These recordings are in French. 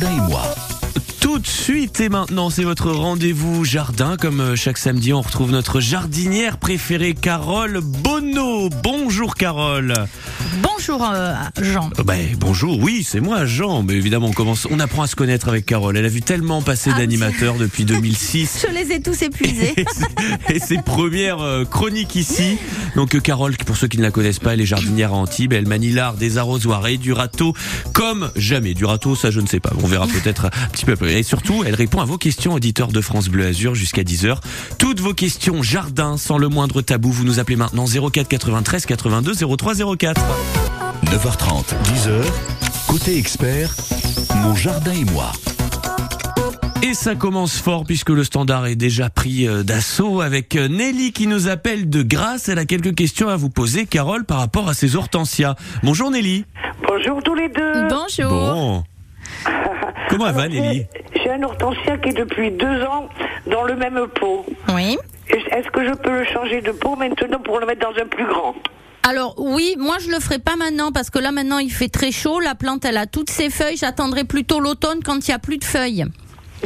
jardin et moi. Tout de suite et maintenant, c'est votre rendez-vous jardin. Comme euh, chaque samedi, on retrouve notre jardinière préférée, Carole Bonneau. Bonjour Carole. Bonjour euh, Jean. Euh, ben, bonjour, oui, c'est moi Jean. Mais évidemment, on, commence, on apprend à se connaître avec Carole. Elle a vu tellement passer Ah d'animateurs depuis 2006. Je les ai tous épuisés. et ses premières chroniques ici. Donc Carole, pour ceux qui ne la connaissent pas, elle est jardinière à Antibes. Elle manie l'art des arrosoirs et du râteau comme jamais. Du râteau, ça je ne sais pas. On verra peut-être un petit peu après. Et surtout, elle répond à vos questions, auditeurs de France Bleu Azur, jusqu'à 10h. Toutes vos questions jardin, sans le moindre tabou, vous nous appelez maintenant 04 93 82 03 04. 9h30, 10h. Côté expert, mon jardin et moi. Et ça commence fort puisque le standard est déjà pris euh, d'assaut avec euh, Nelly qui nous appelle de grâce. Elle a quelques questions à vous poser, Carole, par rapport à ses hortensias. Bonjour Nelly. Bonjour tous les deux. Bonjour. Bon. Comment elle va Nelly? J'ai- un hortensia qui est depuis deux ans dans le même pot. Oui. Est-ce que je peux le changer de pot maintenant pour le mettre dans un plus grand? Alors oui, moi je le ferai pas maintenant parce que là maintenant il fait très chaud, la plante elle a toutes ses feuilles, j'attendrai plutôt l'automne quand il y a plus de feuilles.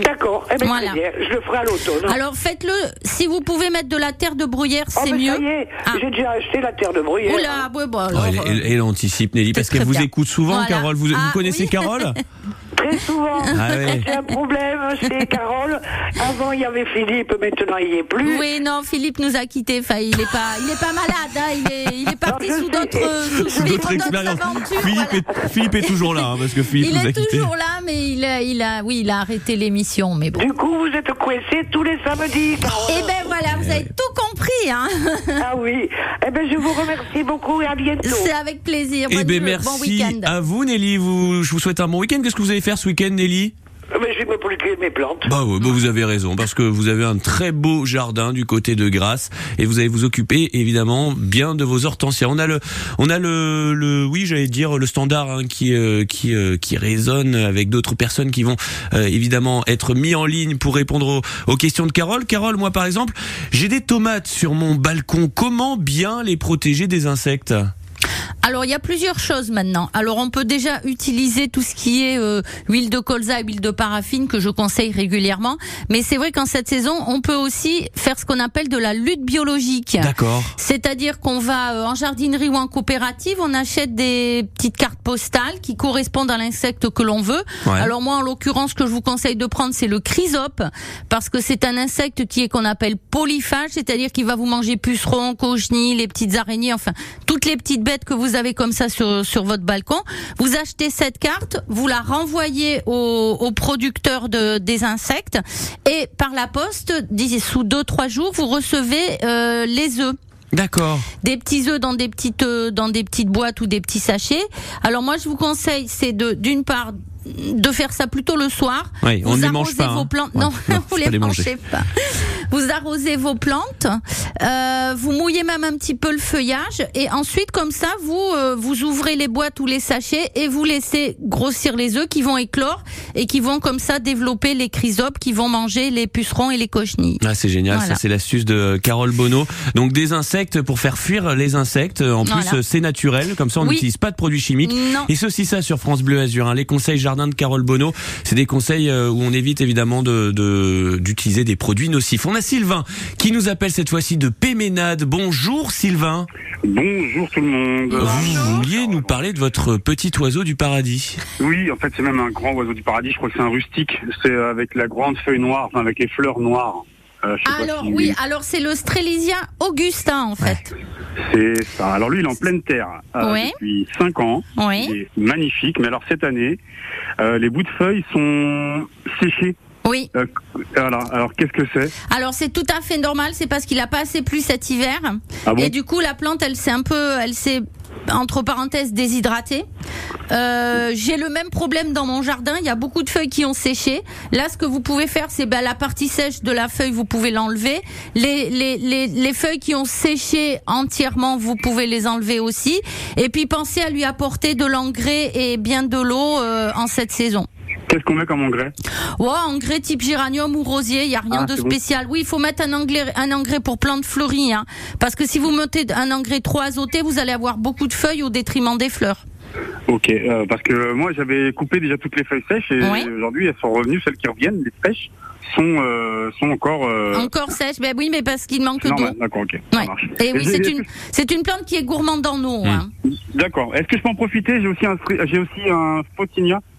D'accord, eh Voilà. bien, je le ferai à l'automne. Alors faites-le, si vous pouvez mettre de la terre de bruyère, Oh, c'est mais mieux. Ah. j'ai déjà acheté la terre de bruyère. Oula, ouais, bah, Oh, alors, elle, elle- elle anticipe Nelly parce qu'elle vous bien. écoute souvent, Voilà. Carole. Vous, vous Ah, connaissez oui. Carole? Très souvent. Ah ouais. J'ai un problème, c'est Carole. Avant, il y avait Philippe, maintenant, il n'y est plus. Oui, non, Philippe nous a quittés. Enfin, il est pas, il est pas malade. Hein. Il est, il est parti je sous d'autres, expériences. aventures. Philippe, voilà. est, Philippe est toujours là hein, parce que Philippe Il nous a est quittés. toujours là, mais il a, il a, oui, il a arrêté l'émission. Mais bon. Du coup, vous êtes coincés tous les samedis, Carole. Eh ben voilà, vous avez tout compris. Hein. Ah oui. Eh bien, je vous remercie beaucoup et à bientôt. C'est avec plaisir. Eh Bonne- ben bon merci week-end. à vous Nelly. Vous, je vous souhaite un bon week-end. Qu'est-ce que vous allez faire ce week-end Nelly Mais je vais me planter mes plantes. Bah, ouais, bah vous avez raison parce que vous avez un très beau jardin du côté de Grasse et vous allez vous occuper évidemment bien de vos hortensias. On a le, on a le, le oui j'allais dire le standard hein, qui euh, qui euh, qui résonne avec d'autres personnes qui vont euh, évidemment être mis en ligne pour répondre aux, aux questions de Carole. Carole, moi par exemple, j'ai des tomates sur mon balcon. Comment bien les protéger des insectes? Alors il y a plusieurs choses maintenant. Alors on peut déjà utiliser tout ce qui est euh, huile de colza et huile de paraffine que je conseille régulièrement. Mais c'est vrai qu'en cette saison, on peut aussi faire ce qu'on appelle de la lutte biologique. D'accord. C'est-à-dire qu'on va euh, en jardinerie ou en coopérative, on achète des petites cartes postales qui correspondent à l'insecte que l'on veut. Ouais. Alors moi, en l'occurrence, ce que je vous conseille de prendre, c'est le chrysope, parce que c'est un insecte qui est qu'on appelle polyphage, c'est-à-dire qu'il va vous manger pucerons, cochenilles, les petites araignées, enfin toutes les petites bêtes que vous avez comme ça sur sur votre balcon. Vous achetez cette carte, vous la renvoyez au, au producteur de, des insectes, et par la poste, sous deux trois jours, vous recevez euh, les œufs D'accord. des petits œufs dans des petites euh, dans des petites boîtes ou des petits sachets. Alors moi je vous conseille c'est de d'une part de faire ça plutôt le soir. Oui, on vous ne les mange pas, vos hein. plantes. Non, non, vous les, les manger. mangez pas. Vous arrosez vos plantes. euh, vous mouillez même un petit peu le feuillage et ensuite comme ça vous euh, vous ouvrez les boîtes ou les sachets et vous laissez grossir les œufs qui vont éclore et qui vont comme ça développer les chrysopes qui vont manger les pucerons et les cochenilles. Ah, c'est génial, Voilà. ça c'est l'astuce de Carole Bono. Donc des insectes pour faire fuir les insectes. En plus, Voilà. c'est naturel, comme ça on Oui. n'utilise pas de produits chimiques. Non. Et aussi ça sur France Bleu Azur. hein. Les conseils jardin de Carole Bono, c'est des conseils euh, où on évite évidemment de de- d'utiliser des produits nocifs. On a Sylvain qui nous appelle cette fois-ci de Péménade. Bonjour Sylvain. Bonjour tout le monde. Vous vouliez nous parler de votre petit oiseau du paradis. Oui, en fait, c'est même un grand oiseau du paradis. Je crois que c'est un rustique. C'est avec la grande feuille noire, enfin avec les fleurs noires. Euh, Alors si- oui, alors c'est le Augustin en fait. C'est ça. Alors lui, il est en pleine terre euh, Ouais. depuis 5 ans. Oui. Il est magnifique. Mais alors cette année, euh, les bouts de feuilles sont séchés. Oui. Euh, voilà. Alors qu'est-ce que c'est Alors c'est tout à fait normal, c'est parce qu'il a pas assez plu cet hiver. Ah bon Et du coup la plante elle s'est un peu elle s'est entre parenthèses déshydratée. Euh, j'ai le même problème dans mon jardin, il y a beaucoup de feuilles qui ont séché. Là ce que vous pouvez faire c'est ben, la partie sèche de la feuille vous pouvez l'enlever. Les, les, les, les feuilles qui ont séché entièrement vous pouvez les enlever aussi. Et puis pensez à lui apporter de l'engrais et bien de l'eau euh, en cette saison. Qu'est-ce qu'on met comme engrais Ouais, engrais type géranium ou rosier, il y a rien Ah, de bon. spécial. Oui, il faut mettre un engrais, un engrais pour plantes fleuries, hein, parce que si vous mettez un engrais trop azoté, vous allez avoir beaucoup de feuilles au détriment des fleurs. Ok, euh, parce que moi j'avais coupé déjà toutes les feuilles sèches et aujourd'hui elles sont revenues, celles qui reviennent, les fraîches, sont, euh, sont encore... Euh, Encore sèche, ben oui, mais parce qu'il manque d'eau. D'accord, ok, Ouais. Et oui, c'est une, c'est une plante qui est gourmande en eau. Hmm. Hein. D'accord, est-ce que je peux en profiter? J'ai aussi un, j'ai aussi un.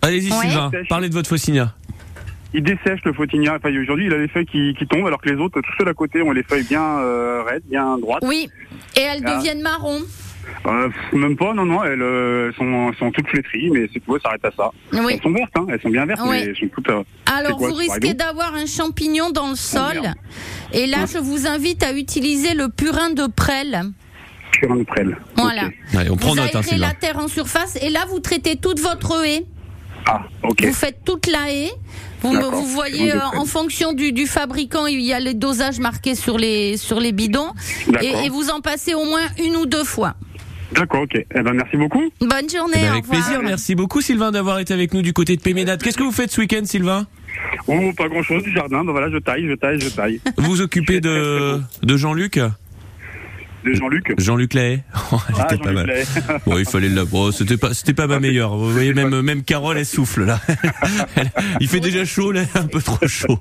Allez-y Ouais. Sylvain, parlez de votre Faucinia. Il dessèche le Photinia. Enfin, aujourd'hui, il a les feuilles qui, qui tombent, alors que les autres, tous ceux d'à côté, ont les feuilles bien euh, raides, bien droites. Oui, et elles Ah. deviennent marron. Euh, même pas, non, non, elles euh, sont, sont toutes flétries, mais c'est tout, ça s'arrête à ça. Oui. Elles sont vertes, hein, elles sont bien vertes, Oui. mais elles sont toutes... euh, Alors, quoi, vous risquez d'avoir un champignon dans le sol. merde. et là, je vous invite à utiliser le purin de prêle. sur une prêle. Voilà. Ok. Allez, on prend vous note, hein, aérez la terre en surface et là, vous traitez toute votre haie. Ah, ok. Vous faites toute la haie. Vous, voyez, Purin de euh, en fonction du, du fabricant, il y a les dosages marqués sur les, sur les bidons. Et vous en passez au moins une ou deux fois. D'accord, ok. Eh ben, merci beaucoup. Bonne journée. Eh ben, au avec revoir. plaisir, merci beaucoup Sylvain d'avoir été avec nous du côté de Péménade. Qu'est-ce que vous faites ce week-end Sylvain? Oh, pas grand-chose du jardin. Ben voilà, je taille, je taille, je taille. Vous vous occupez de, de Jean-Luc? De Jean-Luc. Jean-Luc Lahaye Oh, elle Ah, était pas Jean-Luc mal. Bon, il fallait le oh, c'était pas c'était pas ma meilleure. Vous voyez même même Carole elle souffle là. Il fait déjà chaud là, un peu trop chaud.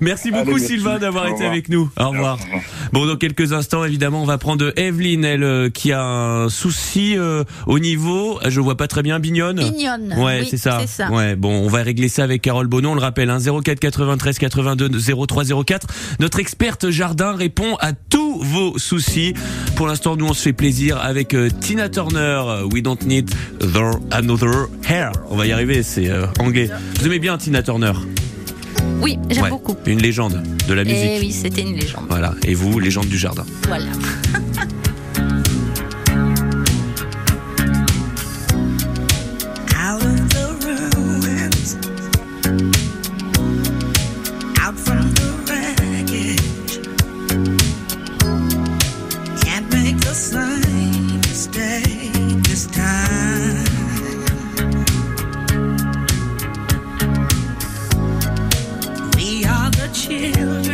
Merci beaucoup Allez, merci. Sylvain d'avoir été avec nous. Au revoir. Au revoir. Bon, dans quelques instants, évidemment, on va prendre Evelyne, elle euh, qui a un souci euh, au niveau, je vois pas très bien, Bignonne? Mignonne. Ouais, Oui, c'est ça. c'est ça. Ouais, bon, on va régler ça avec Carole Bonon. On le rappelle, hein, 04 93 82 0304. Notre experte jardin répond à tous vos soucis. Pour l'instant, nous on se fait plaisir avec euh, Tina Turner. We don't need the another hair. On va y arriver, c'est euh, anglais. Vous aimez bien Tina Turner? Oui, j'aime Ouais, beaucoup. Une légende de la musique. Et oui, c'était une légende. Voilà. Et vous, légende du jardin. Voilà. children,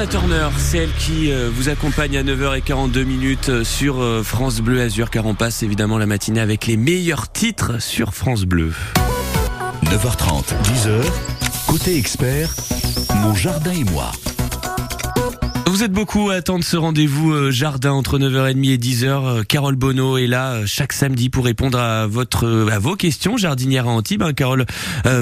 Tina Turner, c'est elle qui euh, vous accompagne à 9h42 minutes euh, sur euh, France Bleu Azur, car on passe évidemment la matinée avec les meilleurs titres sur France Bleu. 9h30, 10h, côté expert, mon jardin et moi. Vous êtes beaucoup à attendre ce rendez-vous euh, jardin entre 9h30 et 10h. Euh, Carole Bonneau est là euh, chaque samedi pour répondre à votre à vos questions jardinière à Antibes. hein, Carole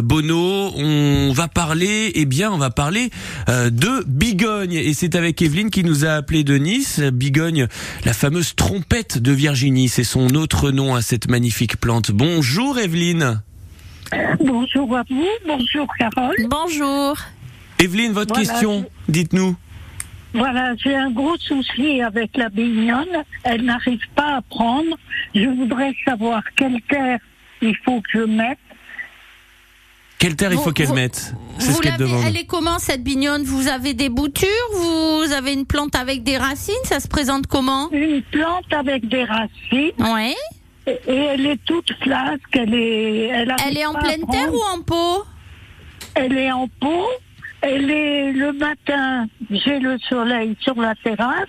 Bonneau, on va parler eh bien, on va parler euh, de bigogne et c'est avec Evelyne qui nous a appelé de Nice. Bigogne, la fameuse trompette de Virginie, c'est son autre nom à cette magnifique plante. Bonjour Evelyne. Bonjour à vous, bonjour Carole. Bonjour. Evelyne, votre Voilà, question, dites-nous. Voilà, j'ai un gros souci avec la bignonne. Elle n'arrive pas à prendre. Je voudrais savoir quelle terre il faut que je mette. Quelle terre il faut qu'elle mette? C'est Vous ce qu'elle l'avez, demande. elle est comment cette bignonne Vous avez des boutures? Vous avez une plante avec des racines? Ça se présente comment? Une plante avec des racines Ouais. et et elle est toute flasque. Elle est, elle, Elle est en pleine terre ou en pot? Elle est en pot. Elle est le matin, j'ai le soleil sur la terrasse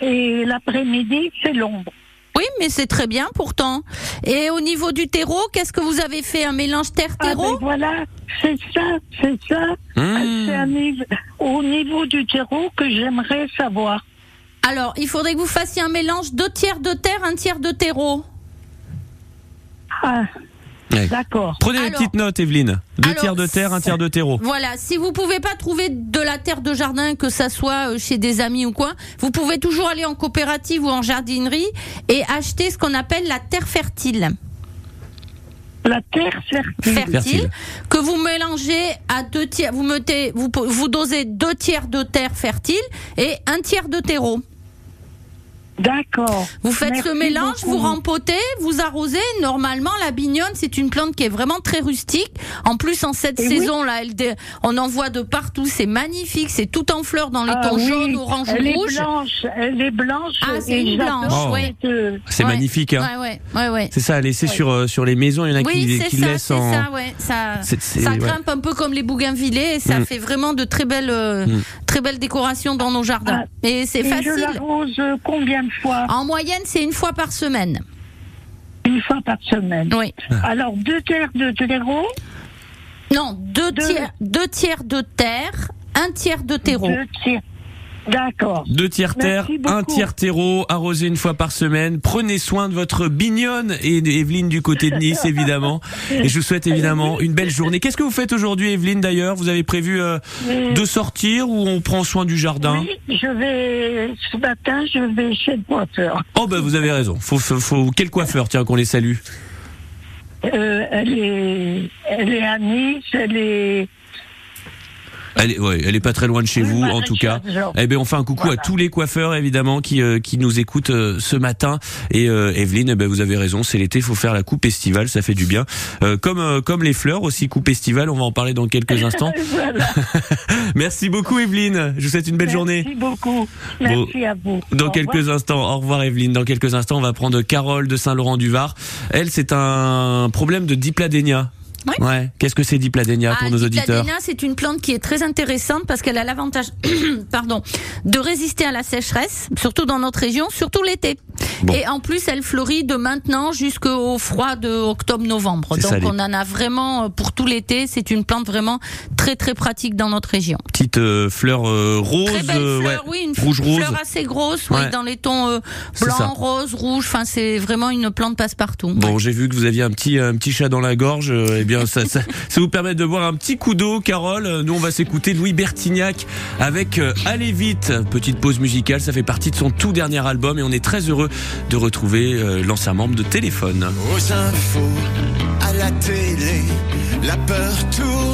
et l'après-midi, c'est l'ombre. Oui, mais c'est très bien pourtant. Et au niveau du terreau, qu'est-ce que vous avez fait Un mélange Ah ben terre-terreau voilà, c'est ça, c'est ça. Mmh. C'est un niveau- au niveau du terreau que j'aimerais savoir. Alors, il faudrait que vous fassiez un mélange deux tiers de terre, un tiers de terreau. Ah, Ouais. d'accord. Prenez les Alors- petites notes, Evelyne. Deux Alors, tiers de terre, un tiers de terreau. Voilà, si vous pouvez pas trouver de la terre de jardin, que ça soit euh, chez des amis ou quoi, vous pouvez toujours aller en coopérative ou en jardinerie et acheter ce qu'on appelle la terre fertile. La terre fertile. Fertile, Fertile. que vous mélangez à deux tiers, vous mettez, vous, vous dosez deux tiers de terre fertile et un tiers de terreau. D'accord. Vous faites Merci ce mélange, beaucoup. vous rempotez, vous arrosez. Normalement, la bignonne, c'est une plante qui est vraiment très rustique. En plus, en cette Et oui. saison-là, elle on en voit de partout. C'est magnifique. C'est tout en fleurs dans les Ah tons oui, jaunes, orange elle ou est rouge. blanche, elle est blanche. Ah, c'est une blanche, Oh. ouais. C'est Ouais. magnifique, hein. Ouais, ouais, ouais, ouais. C'est ça, à laisser sur, euh, sur les maisons, il y en a Oui, qui, c'est qui ça, laissent c'est en. ça, ouais. Ça, C'est- c'est- ça ouais. grimpe un peu comme les bougainvillées et ça Mm. fait vraiment de très belles, euh, Mm. très belles décorations dans nos jardins. Ah, et c'est Et je facile. l'arrose combien de fois En moyenne, c'est une fois par semaine. Une fois par semaine. Oui. Alors, deux terres de terreau, Non, deux, Deux. tiers, deux tiers de terre, un tiers de terreau. deux tiers. D'accord. Deux tiers terre, un tiers terreau, arrosé une fois par semaine. Prenez soin de votre bignonne et Evelyne du côté de Nice, évidemment. Et je vous souhaite évidemment une belle journée. Qu'est-ce que vous faites aujourd'hui, Evelyne, d'ailleurs? Vous avez prévu euh, de sortir ou on prend soin du jardin? Oui, je vais, ce matin, je vais chez le coiffeur. Oh, bah, vous avez raison. Faut, faut, faut- quel coiffeur, tiens, qu'on les salue? Euh, elle est, elle est à Nice, elle est. Elle est, ouais, elle est pas très loin de chez Oui, vous, en tout cas. Eh ben, on fait un coucou Voilà. à tous les coiffeurs, évidemment, qui, euh, qui nous écoutent euh, ce matin. Et euh, Evelyne, eh ben, vous avez raison, c'est l'été, faut faire la coupe estivale, ça fait du bien. Euh, comme, euh, comme les fleurs aussi, coupe estivale, on va en parler dans quelques instants. Merci beaucoup, Evelyne. Je vous souhaite une belle journée. Merci beaucoup. Merci à vous. Dans Au quelques revoir. instants, au revoir Evelyne. Dans quelques instants, on va prendre Carole de Saint-Laurent-du-Var. Elle, c'est un problème de dipladénia. Ouais. Qu'est-ce que c'est dipladénia pour Ah, nos auditeurs Dipladénia, c'est une plante qui est très intéressante parce qu'elle a l'avantage, pardon, de résister à la sécheresse, surtout dans notre région, surtout l'été. Bon. Et en plus, elle fleurit de maintenant jusqu'au froid de octobre-novembre. Donc, on en a vraiment euh, pour tout l'été. C'est une plante vraiment très très pratique dans notre région. Petite euh, fleur euh, rose, Très belle euh, fleur, ouais, oui, une rouge rose. fleur assez grosse, oui, dans les tons euh, blanc, rose, rouge. Enfin, c'est vraiment une plante passe-partout. Bon, j'ai vu que vous aviez un petit un petit chat dans la gorge. euh, eh bien, ça, ça, ça vous permet de boire un petit coup d'eau, Carole. Nous, on va s'écouter Louis Bertignac avec euh, Allez vite. Petite pause musicale, ça fait partie de son tout dernier album et on est très heureux de retrouver euh, l'ancien membre de Téléphone. Aux infos, à la télé, la peur tourne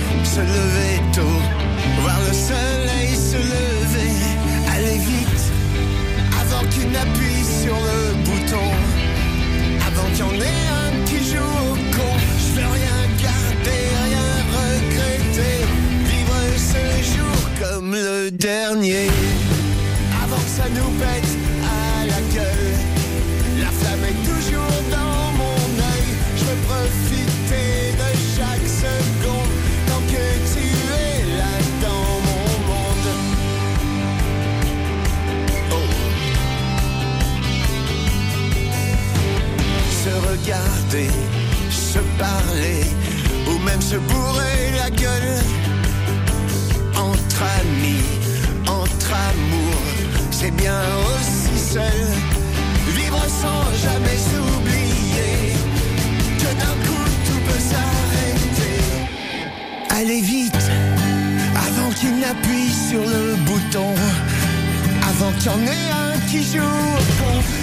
se lever tôt, voir le soleil se lever, aller vite, avant qu'il n'appuie sur le bouton, avant qu'il y en ait un qui joue au con, je veux rien garder, rien regretter, vivre ce jour comme le dernier, avant que ça nous pète à la gueule, la flamme est toujours aussi seul. Vivre sans jamais oublier que d'un coup tout peut s'arrêter. Allez vite, avant qu'il n'appuie sur le bouton. Avant qu'il y en ait un qui joue.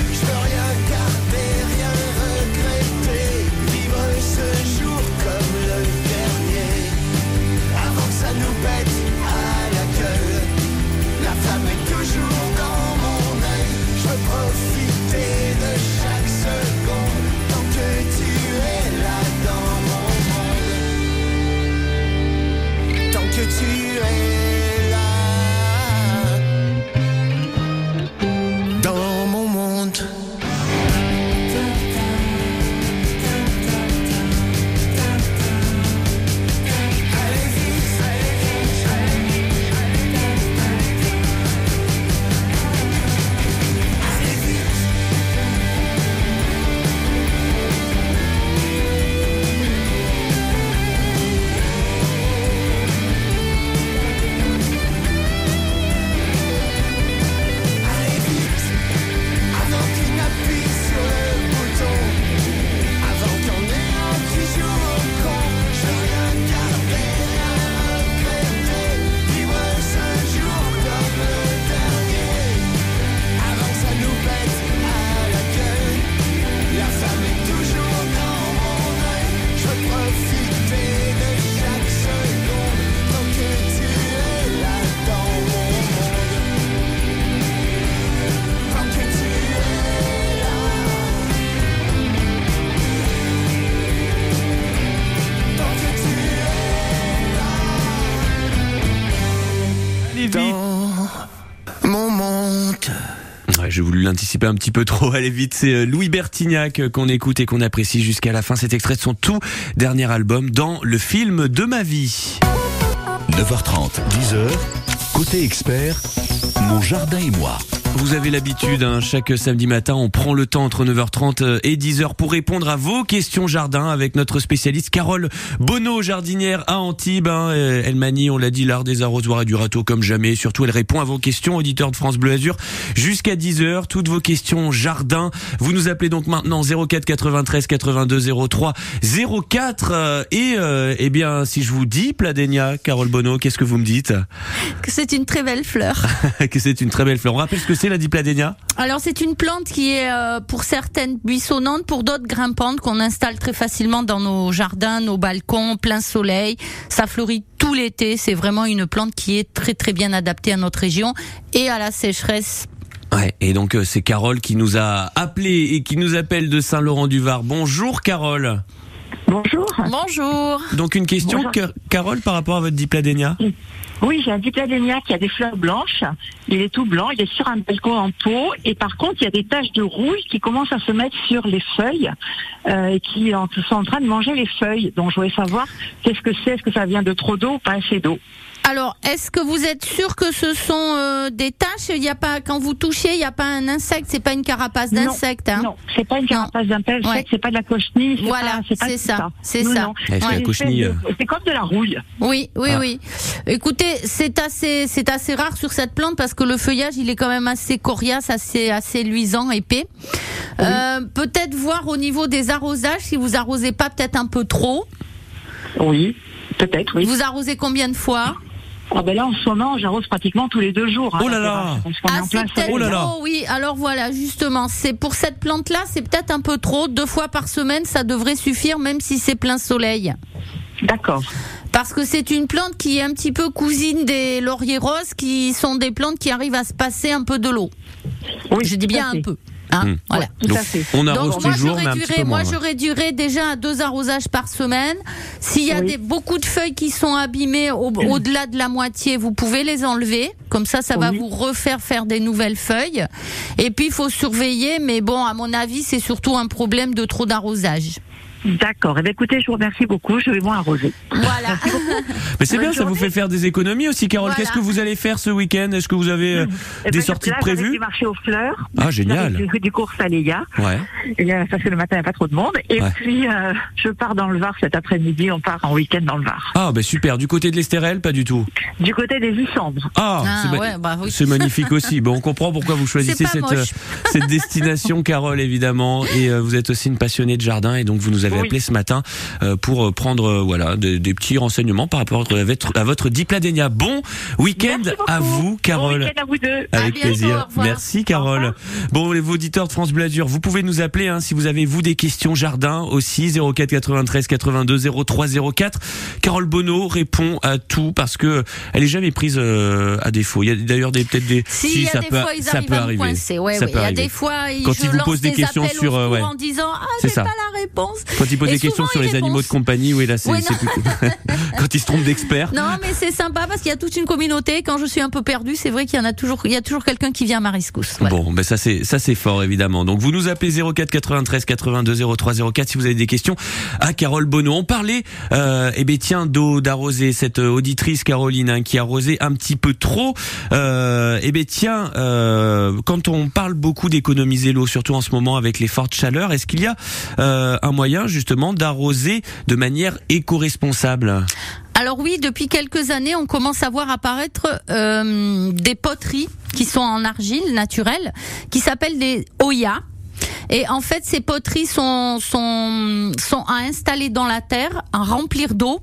Ouais, j'ai voulu l'anticiper un petit peu trop. Allez vite, c'est euh, Louis Bertignac euh, qu'on écoute et qu'on apprécie jusqu'à la fin. Cet extrait de son tout dernier album dans le film de ma vie. 9h30, 10h, côté expert, mon jardin et moi. Vous avez l'habitude, hein, chaque samedi matin, on prend le temps entre 9h30 et 10h pour répondre à vos questions jardin avec notre spécialiste Carole Bonneau, jardinière à Antibes. hein. Euh, Elle manie, on l'a dit, l'art des arrosoirs et du râteau comme jamais. Surtout, elle répond à vos questions, auditeurs de France Bleu Azur, jusqu'à 10h. Toutes vos questions jardin. Vous nous appelez donc maintenant 04 93 82 03 04. euh, Et euh, eh bien, si je vous dis Pladénia, Carole Bonneau, qu'est-ce que vous me dites? Que c'est une très belle fleur. Que c'est une très belle fleur. On rappelle ce que c'est la dipladénia Alors c'est une plante qui est euh, pour certaines buissonnante, pour d'autres grimpantes qu'on installe très facilement dans nos jardins, nos balcons, plein soleil. Ça fleurit tout l'été. C'est vraiment une plante qui est très très bien adaptée à notre région et à la sécheresse. Ouais, et donc euh, c'est Carole qui nous a appelé et qui nous appelle de Saint-Laurent-du-Var. Bonjour Carole. Bonjour. Bonjour. Donc une question, Bonjour. Car- Carole, par rapport à votre dipladénia Oui, j'ai un dipladénia qui a des fleurs blanches. Il est tout blanc, il est sur un balcon en pot. Et par contre, il y a des taches de rouille qui commencent à se mettre sur les feuilles euh, et qui sont en train de manger les feuilles. Donc, je voulais savoir qu'est-ce que c'est. Est-ce que ça vient de trop d'eau ou pas assez d'eau? Alors, est-ce que vous êtes sûr que ce sont euh, des taches? Il y a pas quand vous touchez, il n'y a pas un insecte, c'est pas une carapace Non, d'insecte. Hein? Non, c'est pas une carapace Ouais. c'est pas de la cochenille. Voilà, c'est ça, c'est Non, ça. non. Eh, c'est C'est comme de la rouille. Oui, oui, Ah. oui. Écoutez, c'est assez, c'est assez rare sur cette plante parce que le feuillage, il est quand même assez coriace, assez, assez luisant, épais. Euh, peut-être voir au niveau des arrosages si vous arrosez pas peut-être un peu trop. Oui, peut-être, oui. Vous arrosez combien de fois? Ah ben là, en ce moment, j'arrose pratiquement tous les deux jours. hein, Oh là la là. est Ah, c'est. Oh là là. trop, oui. Alors voilà, justement, c'est pour cette plante-là, c'est peut-être un peu trop. Deux fois par semaine, ça devrait suffire, même si c'est plein soleil. D'accord. Parce que c'est une plante qui est un petit peu cousine des lauriers roses, qui sont des plantes qui arrivent à se passer un peu de l'eau. Oui, Je dis bien un peu. Hein, Hmm. voilà. Tout Donc à fait. on arrose Donc moi toujours, je mais un petit réduirais, peu moi je réduirais déjà à deux arrosages par semaine. S'il y a Oui. des, beaucoup de feuilles qui sont abîmées au- au-delà de la moitié, vous pouvez les enlever. Comme ça, ça va vous refaire faire des nouvelles feuilles. Et puis il faut surveiller, mais bon, à mon avis, c'est surtout un problème de trop d'arrosage. D'accord. Eh bien, écoutez, je vous remercie beaucoup. Je vais moi arroser. Voilà. Mais c'est bien, ça vous fait faire des économies aussi, Carole. Voilà. Qu'est-ce que vous allez faire ce week-end? Est-ce que vous avez euh, Eh des ben, sorties là, j'avais prévues? du marché aux fleurs. Ah, génial. Du, du cours Saléa. Ouais. Et euh, ça, c'est le matin, il n'y a pas trop de monde. Et Ouais. puis, euh, je pars dans le Var cet après-midi. On part en week-end dans le Var. Ah, bah super. Du côté de l'Estérel, pas du tout? Du côté des Issambres. Ah, Ah, c'est ma- ouais, bah oui. c'est magnifique aussi. Bon, on comprend pourquoi vous choisissez cette, euh, cette destination, Carole, évidemment. Et euh, vous êtes aussi une passionnée de jardin, et donc vous nous avez Oui. appelé ce matin euh, pour euh, prendre euh, voilà des, des petits renseignements par rapport à votre, à votre dipladénia. Bon week-end à vous, Carole. Bon week-end à vous deux. Avec bientôt, plaisir. Merci Carole. Bon, les auditeurs de France Bleu Azur, vous pouvez nous appeler hein, si vous avez vous des questions jardin aussi 04 93 82 03 04. Carole Bonneau répond à tout parce que elle est jamais prise euh, à défaut. Il y a d'ailleurs des peut-être des Si, il y a ça des peut fois, ils ça peut arriver. Ouais, Ça ouais. peut Il y a arriver. des fois, Quand ils vous posent des questions sur, euh, ouais. en disant ah C'est pas la réponse. Quand ils posent Et des questions sur les animaux de compagnie, oui là c'est plutôt quand ils se trompent d'experts. Non, mais c'est sympa parce qu'il y a toute une communauté. Quand je suis un peu perdue, c'est vrai qu'il y en a toujours, il y a toujours quelqu'un qui vient à ma rescousse. Voilà. Bon, ben ça c'est ça c'est fort évidemment. Donc vous nous appelez 04 93 82 03 04 si vous avez des questions à Carole Bonneau. On parlait euh, eh ben tiens d'eau d'arroser cette euh, auditrice Caroline hein, qui a arrosé un petit peu trop. Euh, eh ben tiens euh, quand on parle beaucoup d'économiser l'eau surtout en ce moment avec les fortes chaleurs, est-ce qu'il y a euh, un moyen justement d'arroser de manière éco-responsable Alors oui, depuis quelques années, on commence à voir apparaître euh, des poteries qui sont en argile naturelle, qui s'appellent des Oya. Et en fait, ces poteries sont, sont, sont à installer dans la terre, à remplir d'eau.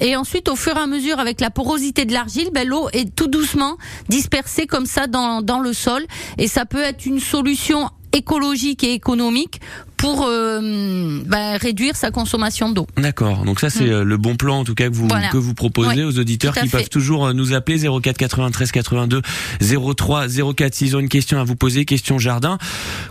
Et ensuite, au fur et à mesure, avec la porosité de l'argile, ben, l'eau est tout doucement dispersée comme ça dans, dans le sol. Et ça peut être une solution écologique et économique pour euh, ben, réduire sa consommation d'eau. D'accord. Donc ça c'est euh, le bon plan en tout cas que vous. Voilà. que vous proposez aux auditeurs qui fait. peuvent toujours euh, nous appeler 04 93 82 03 04 s'ils ont une question à vous poser, question jardin.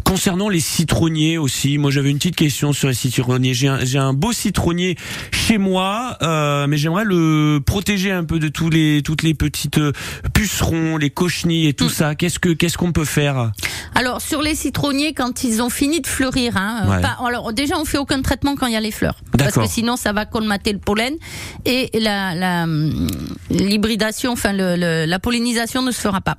Concernant les citronniers aussi, moi j'avais une petite question sur les citronniers. J'ai un, j'ai un beau citronnier chez moi, euh, mais j'aimerais le protéger un peu de tous les toutes les petites euh, pucerons, les cochenilles et tout Hmm. ça. Qu'est-ce que qu'est-ce qu'on peut faire? Alors sur les citronniers, quand ils ont fini de fleurir, hein, Ouais. pas- alors déjà on fait aucun traitement quand il y a les fleurs, parce que sinon ça va colmater le pollen et la la, hum, l'hybridation, enfin le, le- la pollinisation ne se fera pas.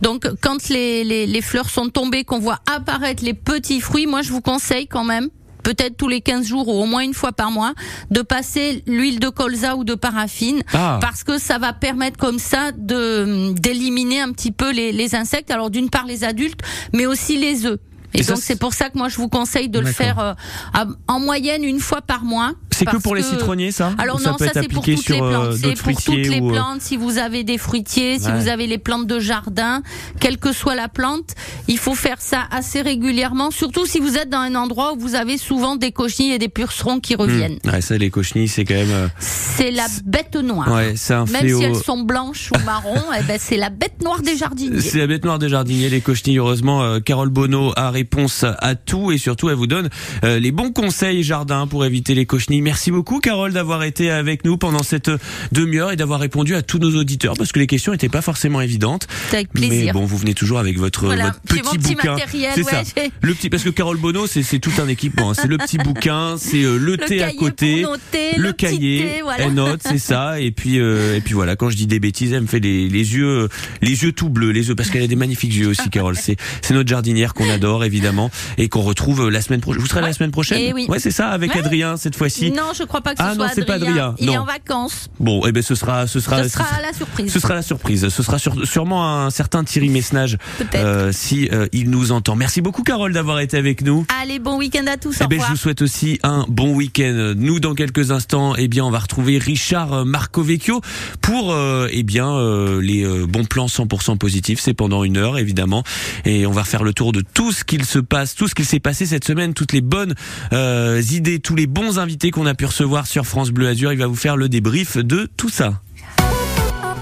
Donc quand les, les, les fleurs sont tombées, qu'on voit apparaître les petits fruits, moi je vous conseille quand même peut-être tous les 15 jours ou au moins une fois par mois, de passer l'huile de colza ou de paraffine, Ah. parce que ça va permettre comme ça de d'éliminer un petit peu les, les insectes. Alors d'une part les adultes, mais aussi les œufs. Et, donc c'est- pour ça que moi je vous conseille de le faire euh, en moyenne une fois par mois. C'est que pour les citronniers ça? Alors non, ça c'est pour appliqué toutes les euh, plantes. C'est pour toutes fruitiers les euh, plantes. Si vous avez des fruitiers, si vous avez les plantes de jardin, quelle que soit la plante, il faut faire ça assez régulièrement. Surtout si vous êtes dans un endroit où vous avez souvent des cochenilles et des pucerons qui reviennent. Hmm. Ouais, ça les cochenilles c'est quand même euh, C'est la bête noire. ouais, c'est un Même fléau. si elles sont blanches ou marron, eh ben c'est la bête noire des jardiniers. C'est la bête noire des jardiniers, les cochenilles. Heureusement, euh, Carole Bonneau a réponse à tout et surtout, elle vous donne euh, les bons conseils jardin pour éviter les cochenilles. Merci beaucoup, Carole, d'avoir été avec nous pendant cette demi-heure et d'avoir répondu à tous nos auditeurs parce que les questions n'étaient pas forcément évidentes. Avec Mais plaisir. bon, vous venez toujours avec votre, Voilà, votre petit mon petit bouquin. c'est ouais, ça. Le petit, parce que Carole Bonneau, c'est tout un équipement. hein. C'est le petit bouquin, c'est euh, le, le thé à côté, noter, le, le, cahier, thé, voilà. elle note, c'est ça. Et puis, euh, et puis voilà. Quand je dis des bêtises, elle me fait les, les yeux, les yeux tout bleus, les yeux parce qu'elle a des magnifiques yeux aussi, Carole. C'est c'est notre jardinière qu'on adore évidemment et qu'on retrouve la semaine prochaine. Vous serez la Ouais. semaine prochaine Eh oui. Ouais, c'est ça, avec Ouais. Adrien cette fois-ci. Non, je crois pas que ce Ah non, soit c'est pas Adrien, Il est non. en vacances. Bon, eh ben ce sera, ce sera, Ce sera la surprise. ce sera la surprise. Ce sera sur- sûrement un certain Thierry Messnage Peut-être. euh, si euh, il nous entend. Merci beaucoup, Carole, d'avoir été avec nous. Allez, bon week-end à tous. Eh ben, je vous souhaite aussi un bon week-end. Nous, dans quelques instants, eh bien, on va retrouver Richard euh, Marcovecchio pour, euh, eh bien, euh, les euh, bons plans 100% positifs. C'est pendant une heure, évidemment, et on va faire le tour de tout ce qu'il se passe, tout ce qu'il s'est passé cette semaine, toutes les bonnes euh, idées, tous les bons invités qu'on a pu recevoir sur France Bleu Azur. Il va vous faire le débrief de tout ça.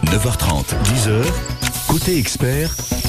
9h30, 10h, côté expert,